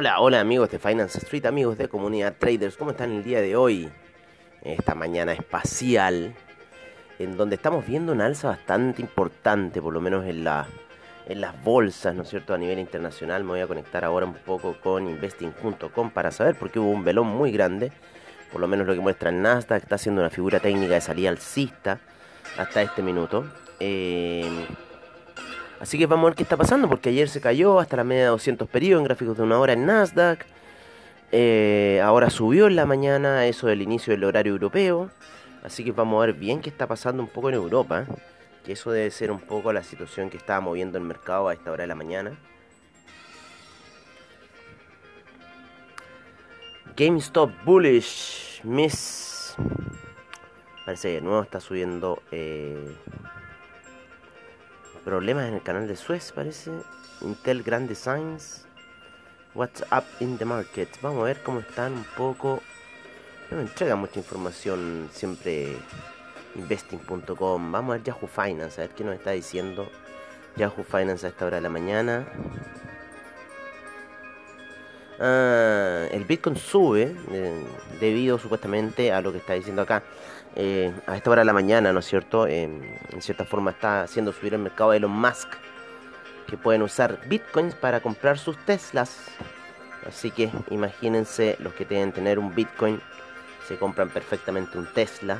Hola, hola amigos de Finance Street, amigos de Comunidad Traders, ¿cómo están el día de hoy? Esta mañana espacial, en donde estamos viendo una alza bastante importante, por lo menos en, la, en las bolsas, ¿no es cierto? A nivel internacional, me voy a conectar ahora un poco con investing.com para saber por qué hubo un velón muy grande, por lo menos lo que muestra el Nasdaq, está haciendo una figura técnica de salida alcista hasta este minuto. Eh, Así que vamos a ver qué está pasando, porque ayer se cayó hasta la media de 200 periodos en gráficos de una hora en Nasdaq. Eh, ahora subió en la mañana, eso del inicio del horario europeo. Así que vamos a ver bien qué está pasando un poco en Europa. Que eso debe ser un poco la situación que estaba moviendo el mercado a esta hora de la mañana. GameStop Bullish Miss. Parece que de nuevo está subiendo. Eh, Problemas en el canal de Suez, parece. Intel Grand Designs. What's up in the market? Vamos a ver cómo están un poco. No me entrega mucha información siempre investing.com. Vamos a ver Yahoo Finance, a ver qué nos está diciendo Yahoo Finance a esta hora de la mañana. Ah, el Bitcoin sube eh, debido supuestamente a lo que está diciendo acá. Eh, a esta hora de la mañana, ¿no es cierto? en cierta forma está haciendo subir el mercado de Elon Musk, que pueden usar bitcoins para comprar sus Teslas. Así que imagínense los que deben tener un bitcoin, se compran perfectamente un Tesla.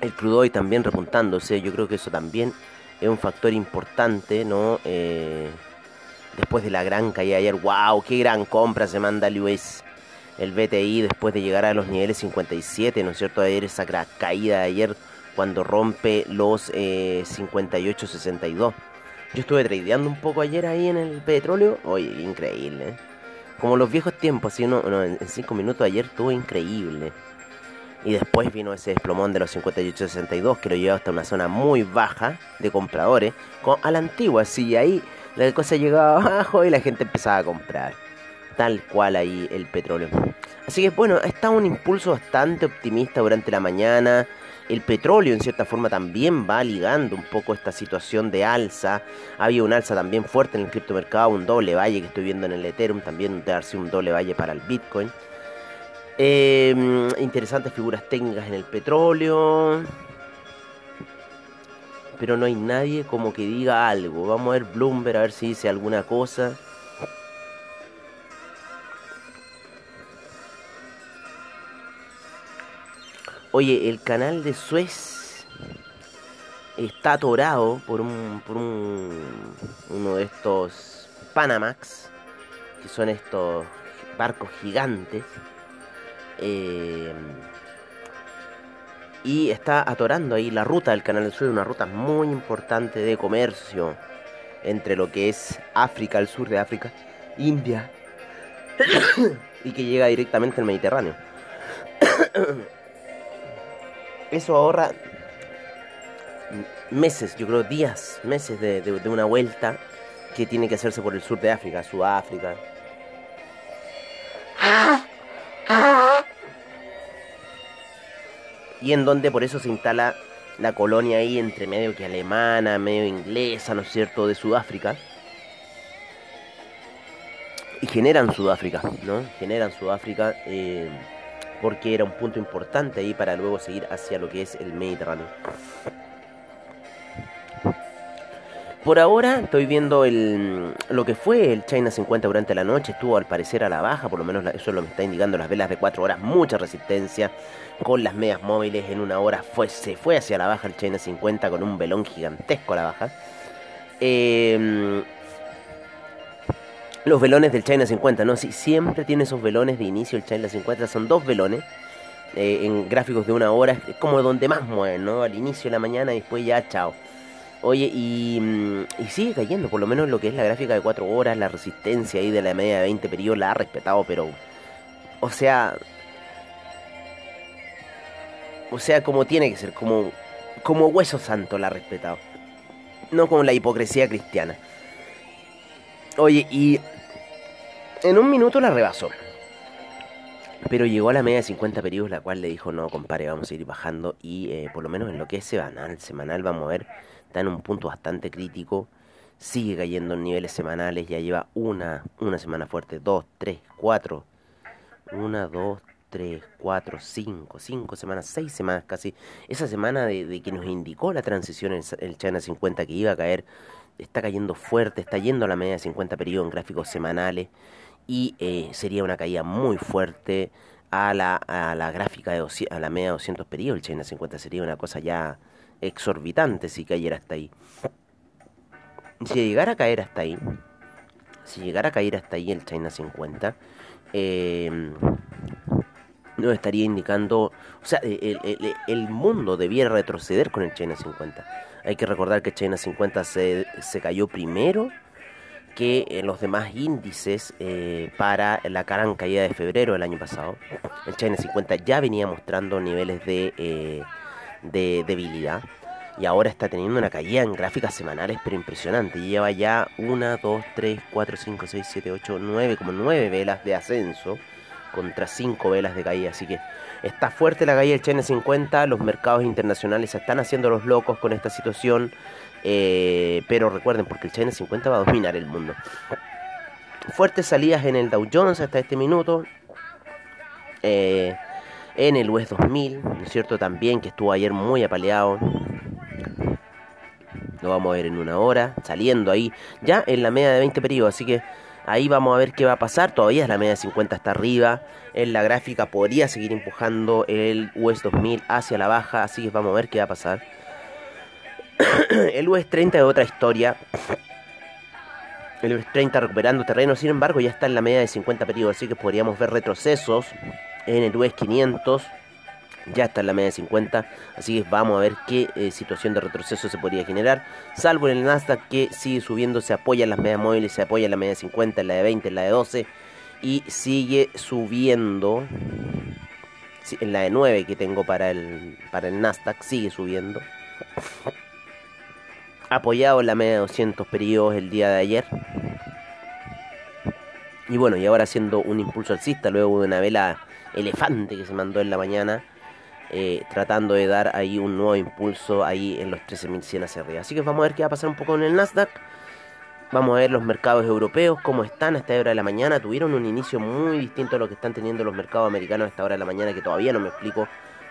El crudo hoy también repuntándose, yo creo que eso también es un factor importante, ¿no? Eh, después de la gran caída ayer, wow, qué gran compra se manda Luis el BTI después de llegar a los niveles 57, ¿no es cierto? Ayer esa caída de ayer cuando rompe los 58.62. Eh, Yo estuve tradeando un poco ayer ahí en el petróleo. Oye, increíble. ¿eh? Como los viejos tiempos, así uno, en 5 minutos ayer estuvo increíble. Y después vino ese desplomón de los 58.62 que lo llevó hasta una zona muy baja de compradores. A la antigua, así, ahí la cosa llegaba abajo y la gente empezaba a comprar tal cual ahí el petróleo. Así que bueno, está un impulso bastante optimista durante la mañana. El petróleo en cierta forma también va ligando un poco esta situación de alza. Había un alza también fuerte en el criptomercado, un doble valle que estoy viendo en el Ethereum, también darse un doble valle para el Bitcoin. Em, interesantes figuras técnicas en el petróleo. Pero no hay nadie como que diga algo. Vamos a ver Bloomberg a ver si dice alguna cosa. Oye, el canal de Suez está atorado por un, por un uno de estos Panamax, que son estos barcos gigantes. Eh, y está atorando ahí la ruta del canal de Suez, una ruta muy importante de comercio entre lo que es África, el sur de África, India, y que llega directamente al Mediterráneo. eso ahorra meses, yo creo días, meses de, una vuelta que tiene que hacerse por el sur de África, Sudáfrica. Y en donde por eso se instala la colonia ahí entre medio que alemana, medio inglesa, ¿no es cierto?, de Sudáfrica. Y generan Sudáfrica, ¿no? Generan Sudáfrica. Eh, porque era un punto importante ahí para luego seguir hacia lo que es el Mediterráneo. Por ahora estoy viendo el, lo que fue el China 50 durante la noche. Estuvo al parecer a la baja, por lo menos eso es lo que está indicando las velas de 4 horas. Mucha resistencia con las medias móviles. En una hora fue, se fue hacia la baja el China 50 con un velón gigantesco a la baja. Eh, los velones del China 50, ¿no? Sí, siempre tiene esos velones de inicio el China 50. Son dos velones eh, en gráficos de una hora. Es como donde más mueven, ¿no? Al inicio de la mañana y después ya, chao. Oye, mm, y, sigue cayendo, por lo menos lo que es la gráfica de 4 horas, la resistencia ahí de la media de 20 periodos la ha respetado, pero... O sea... O sea, como tiene que ser, como, como hueso santo la ha respetado. No como la hipocresía cristiana. Oye, y en un minuto la rebasó. Pero llegó a la media de 50 periodos, la cual le dijo, no, compadre, vamos a ir bajando. Y eh, por lo menos en lo que es semanal, semanal vamos a ver está en un punto bastante crítico, sigue cayendo en niveles semanales, ya lleva una, una semana fuerte, dos, tres, cuatro, una, dos, tres, cuatro, cinco, cinco semanas, seis semanas casi. Esa semana de, que nos indicó la transición en el China 50 que iba a caer, está cayendo fuerte, está yendo a la media de 50 periodos en gráficos semanales y eh, sería una caída muy fuerte a la, a la gráfica de a la media de 200 periodos. El China 50 sería una cosa ya exorbitante si cayera hasta ahí. Si llegara a caer hasta ahí, si llegara a caer hasta ahí el China 50, eh, nos estaría indicando, o sea, el, mundo debiera retroceder con el China 50. Hay que recordar que China 50 se, se cayó primero que en los demás índices eh, para la gran caída de febrero del año pasado. El China 50 ya venía mostrando niveles de eh, de debilidad y ahora está teniendo una caída en gráficas semanales pero impresionante. Lleva ya 1, 2, 3, 4, 5, 6, 7, 8, 9, como 9 velas de ascenso contra 5 velas de caída. Así que está fuerte la caída del China 50. Los mercados internacionales se están haciendo los locos con esta situación. Eh, pero recuerden, porque el China 50 va a dominar el mundo. Fuertes salidas en el Dow Jones hasta este minuto. Eh, en el US 2000, ¿no es cierto? También que estuvo ayer muy apaleado. Lo vamos a ver en una hora, saliendo ahí, ya en la media de 20 periodos, así que ahí vamos a ver qué va a pasar. Todavía la media de 50 está arriba. En la gráfica podría seguir empujando el US 2000 hacia la baja, así que vamos a ver qué va a pasar. el US 30 es otra historia. El US 30 recuperando terreno, sin embargo, ya está en la media de 50 periodos, así que podríamos ver retrocesos en el US 500 ya está en la media de 50, así que vamos a ver qué eh, situación de retroceso se podría generar, salvo en el Nasdaq que sigue subiendo, se apoya en las medias móviles, se apoya en la media de 50, en la de 20, en la de 12 y sigue subiendo en la de 9 que tengo para el, para el Nasdaq, sigue subiendo. Apoyado en la media de 200 periodos el día de ayer. Y bueno, y ahora haciendo un impulso alcista luego de una vela elefante que se mandó en la mañana, eh, tratando de dar ahí un nuevo impulso ahí en los 13.100 hacia arriba. Así que vamos a ver qué va a pasar un poco en el Nasdaq. Vamos a ver los mercados europeos, cómo están a esta hora de la mañana. Tuvieron un inicio muy distinto a lo que están teniendo los mercados americanos a esta hora de la mañana, que todavía no me explico.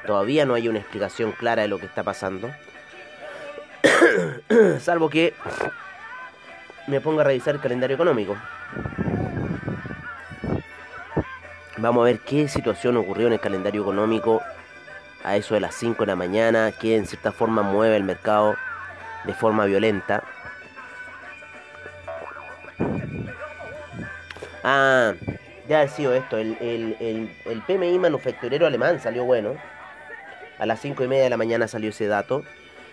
Todavía no hay una explicación clara de lo que está pasando. Salvo que me ponga a revisar el calendario económico. Vamos a ver qué situación ocurrió en el calendario económico a eso de las 5 de la mañana, que en cierta forma mueve el mercado de forma violenta. Ah, ya ha sido esto, el, PMI manufacturero alemán salió bueno. A las 5 y media de la mañana salió ese dato.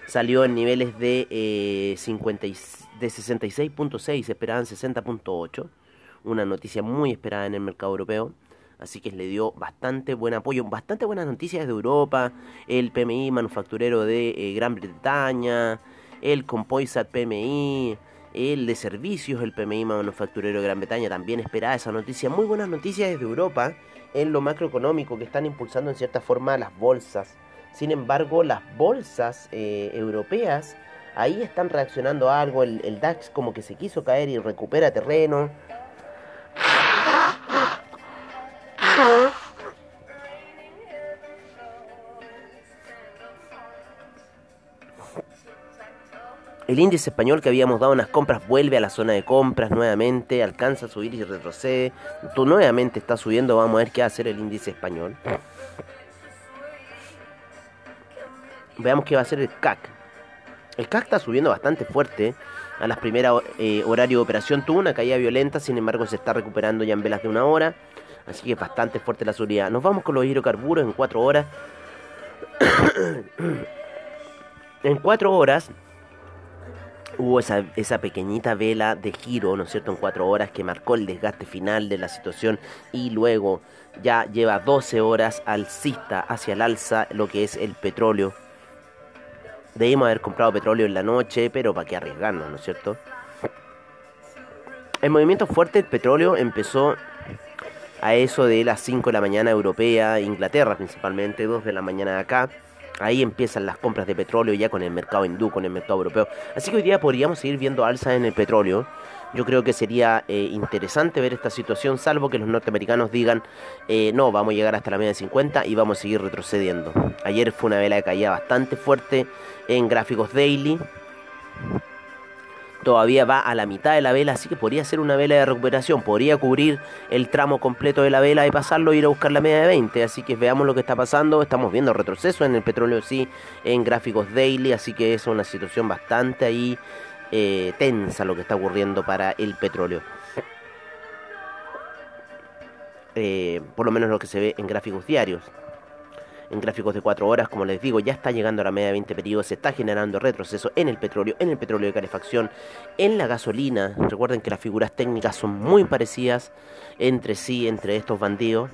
Salió en niveles de, eh, de 66.6, esperaban 60.8. Una noticia muy esperada en el mercado europeo así que le dio bastante buen apoyo, bastante buenas noticias de Europa, el PMI manufacturero de eh, Gran Bretaña, el Composite PMI, el de servicios, el PMI manufacturero de Gran Bretaña, también esperaba esa noticia, muy buenas noticias desde Europa en lo macroeconómico que están impulsando en cierta forma las bolsas. Sin embargo, las bolsas eh, europeas ahí están reaccionando a algo, el DAX como que se quiso caer y recupera terreno. El índice español que habíamos dado unas compras vuelve a la zona de compras nuevamente, alcanza a subir y retrocede. Tú nuevamente está subiendo, vamos a ver qué va a hacer el índice español. Veamos qué va a hacer el CAC. El CAC está subiendo bastante fuerte. A las primeras eh, horario de operación tuvo una caída violenta, sin embargo se está recuperando ya en velas de una hora. Así que es bastante fuerte la subida. Nos vamos con los hidrocarburos en 4 horas. en 4 horas hubo esa, esa, pequeñita vela de giro, ¿no es cierto?, en cuatro horas que marcó el desgaste final de la situación y luego ya lleva 12 horas alcista hacia el alza lo que es el petróleo. Debimos haber comprado petróleo en la noche, pero para qué arriesgarnos, ¿no es cierto? El movimiento fuerte del petróleo empezó a eso de las 5 de la mañana europea, Inglaterra principalmente, 2 de la mañana acá. Ahí empiezan las compras de petróleo ya con el mercado hindú, con el mercado europeo. Así que hoy día podríamos seguir viendo alzas en el petróleo. Yo creo que sería eh, interesante ver esta situación, salvo que los norteamericanos digan, eh, no, vamos a llegar hasta la media de 50 y vamos a seguir retrocediendo. Ayer fue una vela de caída bastante fuerte en gráficos daily todavía va a la mitad de la vela, así que podría ser una vela de recuperación, podría cubrir el tramo completo de la vela y pasarlo e ir a buscar la media de 20, así que veamos lo que está pasando, estamos viendo retroceso en el petróleo sí, en gráficos daily, así que es una situación bastante ahí eh, tensa lo que está ocurriendo para el petróleo. Eh, por lo menos lo que se ve en gráficos diarios en gráficos de 4 horas, como les digo, ya está llegando a la media de 20 periodos, se está generando retroceso en el petróleo, en el petróleo de calefacción, en la gasolina. Recuerden que las figuras técnicas son muy parecidas entre sí, entre estos bandidos.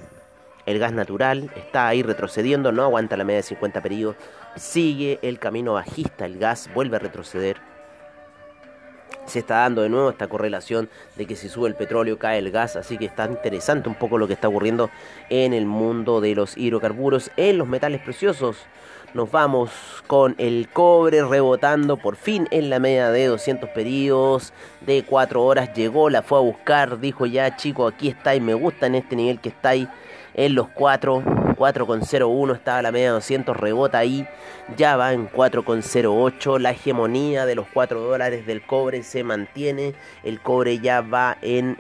El gas natural está ahí retrocediendo, no aguanta la media de 50 periodos, sigue el camino bajista, el gas vuelve a retroceder se está dando de nuevo esta correlación de que si sube el petróleo cae el gas, así que está interesante un poco lo que está ocurriendo en el mundo de los hidrocarburos, en los metales preciosos. Nos vamos con el cobre rebotando por fin en la media de 200 periodos de 4 horas. Llegó, la fue a buscar, dijo ya chico, aquí está y me gusta en este nivel que está ahí en los 4. 4,01 estaba la media de 200, rebota ahí, ya va en 4,08. La hegemonía de los 4 dólares del cobre se mantiene. El cobre ya va en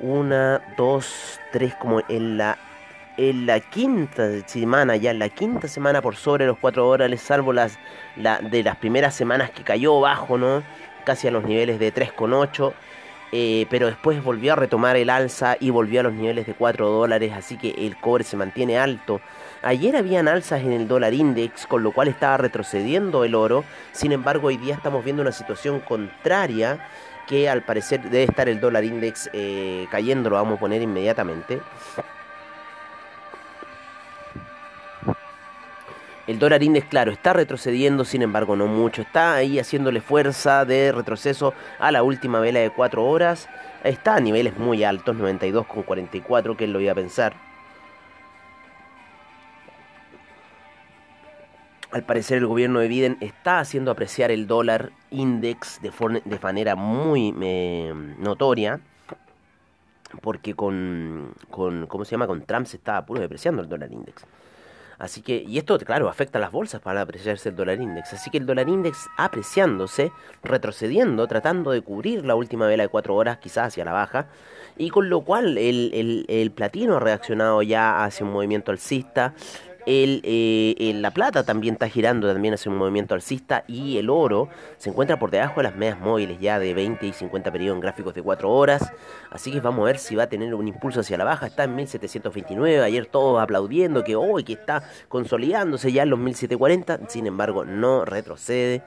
1, 2, 3, como en la en la quinta semana, ya en la quinta semana por sobre los 4 dólares, salvo las la, de las primeras semanas que cayó bajo. Casi a los niveles de 3,8. Eh, pero después volvió a retomar el alza y volvió a los niveles de 4 dólares, así que el cobre se mantiene alto. Ayer habían alzas en el dólar index, con lo cual estaba retrocediendo el oro, sin embargo hoy día estamos viendo una situación contraria que al parecer debe estar el dólar index eh, cayendo, lo vamos a poner inmediatamente. El dólar index, claro, está retrocediendo, sin embargo, no mucho. Está ahí haciéndole fuerza de retroceso a la última vela de 4 horas. Está a niveles muy altos, 92,44, que lo iba a pensar. Al parecer el gobierno de Biden está haciendo apreciar el dólar index de, de manera muy eh, notoria. Porque con, con, ¿cómo se llama? Con Trump se está puro depreciando el dólar index. Así que, y esto, claro, afecta a las bolsas para apreciarse el dólar index. Así que el dólar index apreciándose, retrocediendo, tratando de cubrir la última vela de 4 horas, quizás hacia la baja. Y con lo cual el, el, el platino ha reaccionado ya hacia un movimiento alcista. Eh, la plata también está girando, también hace un movimiento alcista y el oro se encuentra por debajo de las medias móviles ya de 20 y 50 periodos en gráficos de 4 horas. Así que vamos a ver si va a tener un impulso hacia la baja. Está en 1729, ayer todos aplaudiendo que hoy que está consolidándose ya en los 1740, sin embargo no retrocede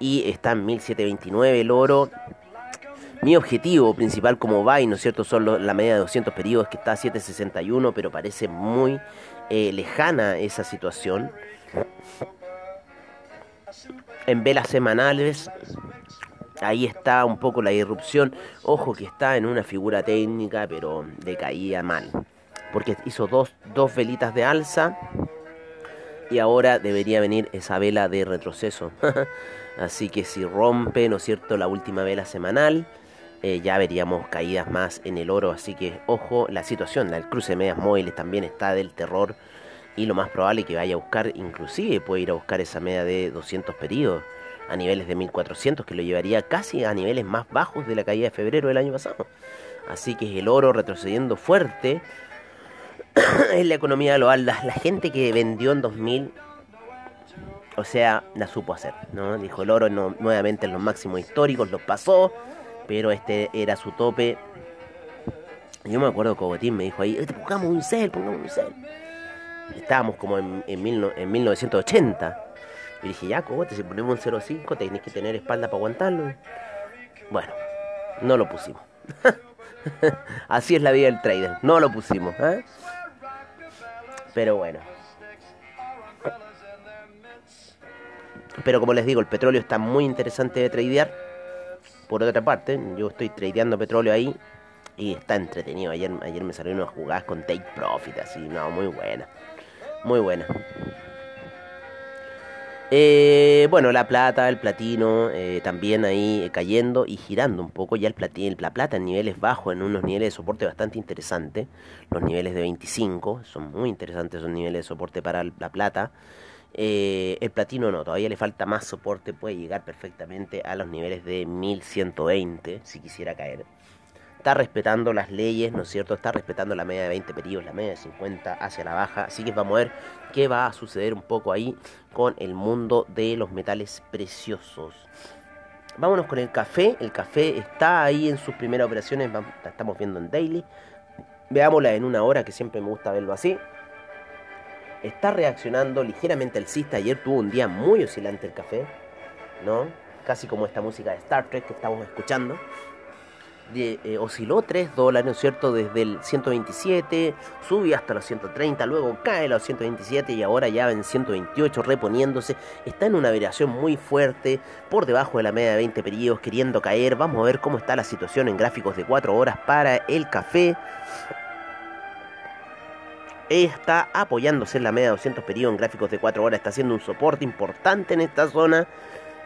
y está en 1729 el oro. Mi objetivo principal como buy, ¿no es cierto? Son la media de 200 periodos que está a 761, pero parece muy eh, lejana esa situación. En velas semanales, ahí está un poco la irrupción. Ojo que está en una figura técnica, pero decaía mal. Porque hizo dos, dos velitas de alza y ahora debería venir esa vela de retroceso. Así que si rompe, ¿no es cierto?, la última vela semanal, eh, ya veríamos caídas más en el oro. Así que ojo, la situación, el cruce de medias móviles también está del terror. y lo más probable es que vaya a buscar, inclusive puede ir a buscar esa media de 200 periodos a niveles de 1400 que lo llevaría casi a niveles más bajos de la caída de febrero del año pasado. Así que el oro retrocediendo fuerte en la economía global. La, la, gente que vendió en 2000, o sea, la supo hacer, ¿no? Dijo el oro no, nuevamente en los máximos históricos, los pasó, pero este era su tope. Yo me acuerdo que Cogotín me dijo ahí, pongamos un cel, pongamos un cel. Estábamos como en, en 1980. Y dije, ya, Cogote, si ponemos un 0.5 tenés que tener espalda para aguantarlo. Bueno, no lo pusimos. Así es la vida del trader, no lo pusimos. ¿eh? Pero bueno. Pero como les digo, el petróleo está muy interesante de tradear. Por otra parte, yo estoy tradeando petróleo ahí y está entretenido. Ayer, ayer me salieron unas jugadas con take profit, así, no, muy buena. Muy buena. Eh, bueno, la plata, el platino, eh, también ahí cayendo y girando un poco. Ya el platino, la plata en niveles bajos, en unos niveles de soporte bastante interesantes. Los niveles de 25 son muy interesantes, son niveles de soporte para la plata. Eh, el platino no, todavía le falta más soporte, puede llegar perfectamente a los niveles de 1120 si quisiera caer está respetando las leyes, ¿no es cierto? Está respetando la media de 20 periodos, la media de 50 hacia la baja. Así que vamos a ver qué va a suceder un poco ahí con el mundo de los metales preciosos. Vámonos con el café. El café está ahí en sus primeras operaciones. La estamos viendo en daily. Veámosla en una hora, que siempre me gusta verlo así. Está reaccionando ligeramente el cista. Ayer tuvo un día muy oscilante el café, ¿no? Casi como esta música de Star Trek que estamos escuchando eh, osciló 3 dólares, ¿no es cierto? Desde el 127, sube hasta los 130, luego cae a los 127 y ahora ya en 128 reponiéndose. Está en una variación muy fuerte, por debajo de la media de 20 periodos, queriendo caer. Vamos a ver cómo está la situación en gráficos de 4 horas para el café. Está apoyándose en la media de 200 periodos en gráficos de 4 horas, está haciendo un soporte importante en esta zona.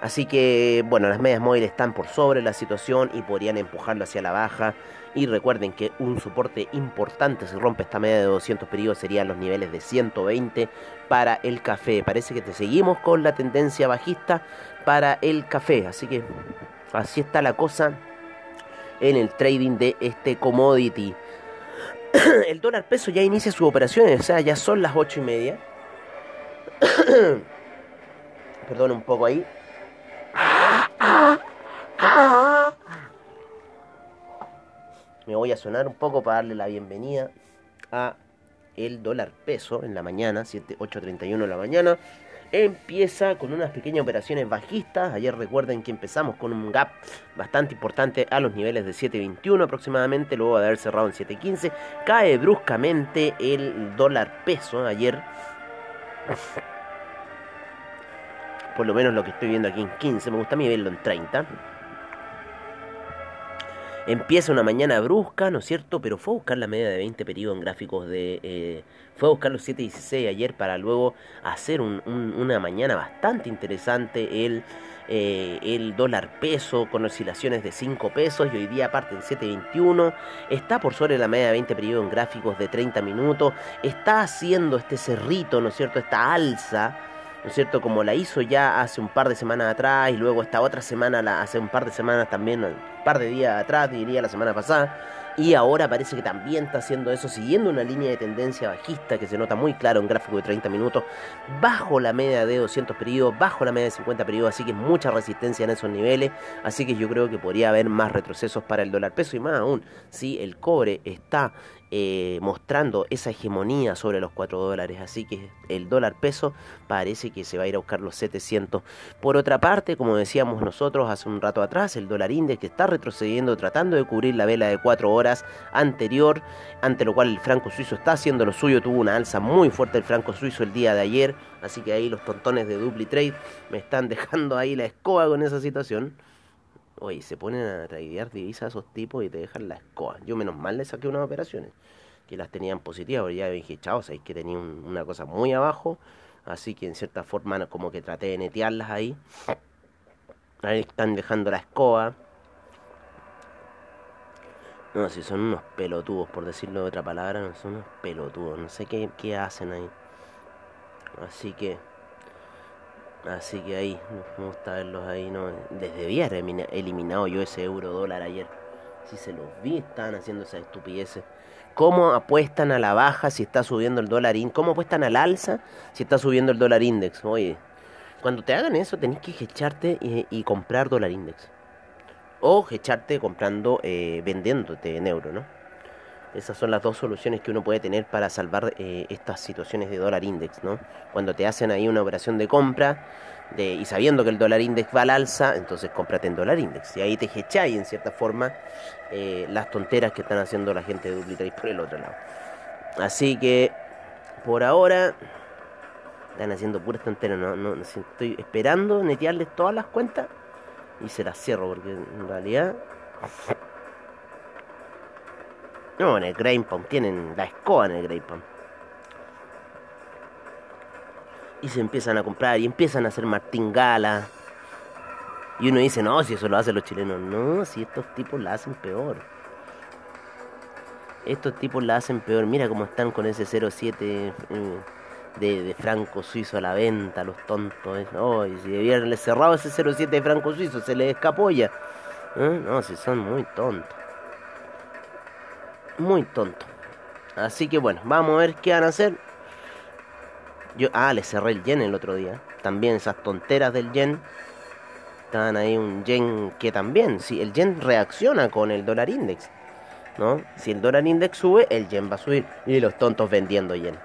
Así que, bueno, las medias móviles están por sobre la situación y podrían empujarlo hacia la baja. Y recuerden que un soporte importante si rompe esta media de 200 periodos serían los niveles de 120 para el café. Parece que te seguimos con la tendencia bajista para el café. Así que así está la cosa en el trading de este commodity. el dólar peso ya inicia sus operaciones, o sea, ya son las 8 y media. Perdón un poco ahí. Me voy a sonar un poco para darle la bienvenida a el dólar peso en la mañana, 8.31 de la mañana. Empieza con unas pequeñas operaciones bajistas. Ayer recuerden que empezamos con un gap bastante importante a los niveles de 7.21 aproximadamente, luego de haber cerrado en 7.15. Cae bruscamente el dólar peso ayer por lo menos lo que estoy viendo aquí en 15, me gusta a mí verlo en 30. Empieza una mañana brusca, ¿no es cierto? Pero fue a buscar la media de 20 periodos en gráficos de... Eh, fue a buscar los 7.16 ayer para luego hacer una mañana bastante interesante el, eh, el dólar peso con oscilaciones de 5 pesos y hoy día aparte en 7.21. Está por sobre la media de 20 periodos en gráficos de 30 minutos. Está haciendo este cerrito, ¿no es cierto? Esta alza ¿no es cierto? Como la hizo ya hace un par de semanas atrás y luego esta otra semana, la, hace un par de semanas también, un par de días atrás, diría la semana pasada. Y ahora parece que también está haciendo eso, siguiendo una línea de tendencia bajista que se nota muy claro en gráfico de 30 minutos, bajo la media de 200 periodos, bajo la media de 50 periodos, así que mucha resistencia en esos niveles. Así que yo creo que podría haber más retrocesos para el dólar peso y más aún, si el cobre está eh, mostrando esa hegemonía sobre los 4 dólares. Así que el dólar peso parece que se va a ir a buscar los 700. Por otra parte, como decíamos nosotros hace un rato atrás, el dólar index que está retrocediendo, tratando de cubrir la vela de 4 horas anterior, ante lo cual el franco suizo está haciendo lo suyo. Tuvo una alza muy fuerte el franco suizo el día de ayer. Así que ahí los tontones de Dupli Trade me están dejando ahí la escoba con esa situación. Oye, se ponen a tradear divisas a esos tipos y te dejan la escoba. Yo menos mal le saqué unas operaciones que las tenían positivas, porque ya dije, chao, sabéis que tenía una cosa muy abajo, así que en cierta forma como que traté de netearlas ahí. Ahí están dejando la escoba. No, si son unos pelotudos, por decirlo de otra palabra, son unos pelotudos, no sé qué, qué hacen ahí. Así que Así que ahí, me gusta verlos ahí, ¿no? Desde haber eliminado yo ese euro dólar ayer. Si se los vi, estaban haciendo esas estupideces. ¿Cómo apuestan a la baja si está subiendo el dólar index? ¿Cómo apuestan al alza si está subiendo el dólar index? Oye, cuando te hagan eso tenés que echarte y, comprar dólar index. O echarte comprando, eh, vendiéndote en euro, ¿no? Esas son las dos soluciones que uno puede tener para salvar eh, estas situaciones de dólar index, ¿no? Cuando te hacen ahí una operación de compra y sabiendo que el dólar index va al alza, entonces cómprate en dólar index. Y ahí te echáis en cierta forma eh, las tonteras que están haciendo la gente de DupliTrade por el otro lado. Así que por ahora están haciendo puras tonteras, no, no, estoy esperando netearles todas las cuentas y se las cierro porque en realidad no, en el Grey tienen la escoba en el Grey Y se empiezan a comprar y empiezan a hacer martingala. Y uno dice, no, si eso lo hacen los chilenos. No, si estos tipos la hacen peor. Estos tipos la hacen peor. Mira cómo están con ese 07 mm, de, franco suizo a la venta, los tontos. Oh, y si debieran cerrado ese 07 de franco suizo, se les escapó ya. ¿Eh? No, si son muy tontos muy tonto. Así que bueno, vamos a ver qué van a hacer. Yo, ah, le cerré el yen el otro día. También esas tonteras del yen. Estaban ahí un yen que también, si el yen reacciona con el dólar index. ¿No? Si el dólar index sube, el yen va a subir. Y los tontos vendiendo yen.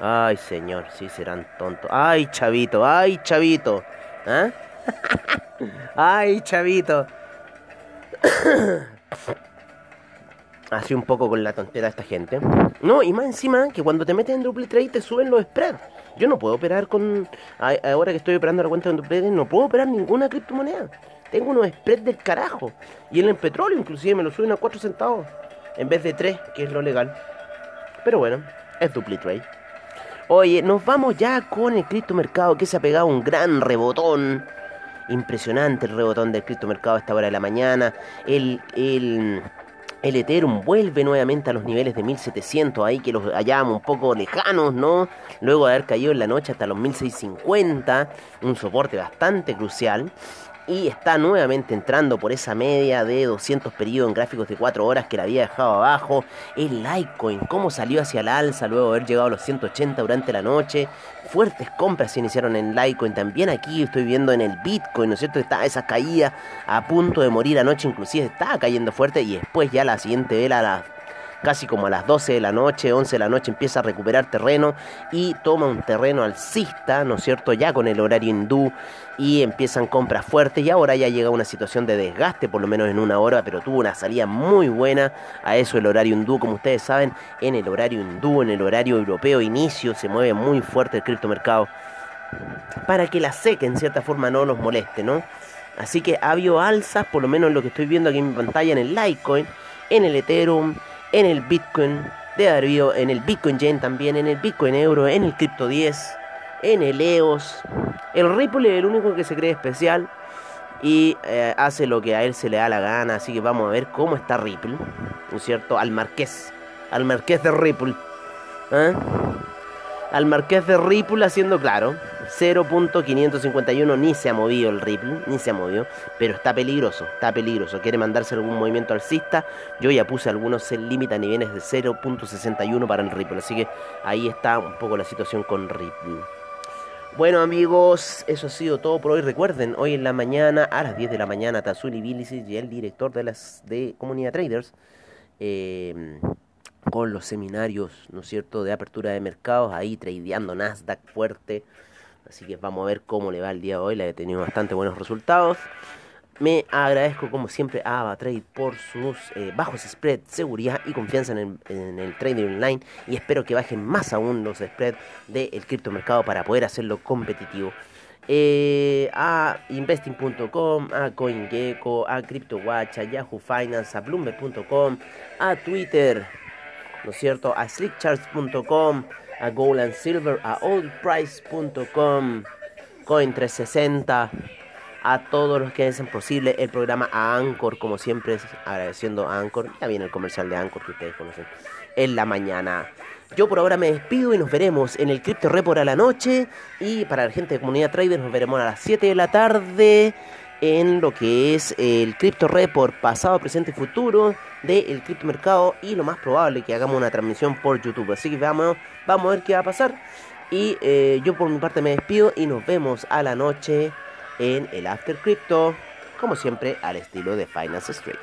Ay, señor, sí serán tontos. Ay, chavito, ay, chavito. ¿Ah? ay, chavito. así un poco con la tontera esta gente. No, y más encima que cuando te metes en double trade te suben los spreads. Yo no puedo operar con. Ahora que estoy operando la cuenta de double trade, no puedo operar ninguna criptomoneda. Tengo unos spreads del carajo. Y en el petróleo, inclusive, me lo suben a 4 centavos en vez de 3, que es lo legal. Pero bueno, es double trade. Oye, nos vamos ya con el criptomercado que se ha pegado un gran rebotón. Impresionante el rebotón del criptomercado a esta hora de la mañana. El. el el Ethereum vuelve nuevamente a los niveles de 1700, ahí que los hallábamos un poco lejanos, ¿no? Luego de haber caído en la noche hasta los 1650, un soporte bastante crucial y está nuevamente entrando por esa media de 200 periodos en gráficos de 4 horas que la había dejado abajo. El Litecoin, cómo salió hacia el alza luego de haber llegado a los 180 durante la noche. Fuertes compras se iniciaron en Litecoin. También aquí estoy viendo en el Bitcoin, ¿no es cierto? Está esa caída a punto de morir anoche, inclusive estaba cayendo fuerte y después ya la siguiente vela, la casi como a las 12 de la noche, 11 de la noche empieza a recuperar terreno y toma un terreno alcista, ¿no es cierto? Ya con el horario hindú y empiezan compras fuertes y ahora ya llega una situación de desgaste por lo menos en una hora, pero tuvo una salida muy buena a eso el horario hindú, como ustedes saben, en el horario hindú, en el horario europeo inicio se mueve muy fuerte el criptomercado para que la seque en cierta forma no nos moleste, ¿no? Así que ha habido alzas, por lo menos lo que estoy viendo aquí en mi pantalla en el Litecoin, en el Ethereum, en el Bitcoin, de haber en el Bitcoin Yen también, en el Bitcoin Euro, en el Crypto 10, en el EOS. El Ripple es el único que se cree especial y eh, hace lo que a él se le da la gana. Así que vamos a ver cómo está Ripple, ¿no es cierto? Al Marqués, al Marqués de Ripple. ¿eh? Al Marqués de Ripple haciendo claro 0.551 ni se ha movido el Ripple, ni se ha movido, pero está peligroso, está peligroso. Quiere mandarse algún movimiento alcista. Yo ya puse algunos límite a niveles de 0.61 para el Ripple, así que ahí está un poco la situación con Ripple. Bueno amigos, eso ha sido todo por hoy. Recuerden, hoy en la mañana, a las 10 de la mañana, Tazuli Bilicis y el director de las de Comunidad Traders, eh, con los seminarios, ¿no es cierto?, de apertura de mercados, ahí tradeando Nasdaq fuerte, Así que vamos a ver cómo le va el día de hoy. Le he tenido bastante buenos resultados. Me agradezco como siempre a AvaTrade por sus eh, bajos spreads, seguridad y confianza en el, trading online. Y espero que bajen más aún los spreads del criptomercado para poder hacerlo competitivo. Eh, a investing.com, a CoinGecko, a CryptoWatch, a Yahoo Finance, a Bloomberg.com, a Twitter, ¿no es cierto? A SlickCharts.com a Gold and Silver, a oldprice.com, Coin360, a todos los que hacen posible el programa a Anchor, como siempre, agradeciendo a Anchor. Ya viene el comercial de Anchor que ustedes conocen en la mañana. Yo por ahora me despido y nos veremos en el Crypto Report a la noche. Y para la gente de Comunidad Trader nos veremos a las 7 de la tarde en lo que es el Crypto Report pasado, presente y futuro del cripto mercado y lo más probable que hagamos una transmisión por YouTube. Así que vamos, vamos a ver qué va a pasar. Y eh, yo por mi parte me despido y nos vemos a la noche en el After Crypto, como siempre al estilo de Finance Street.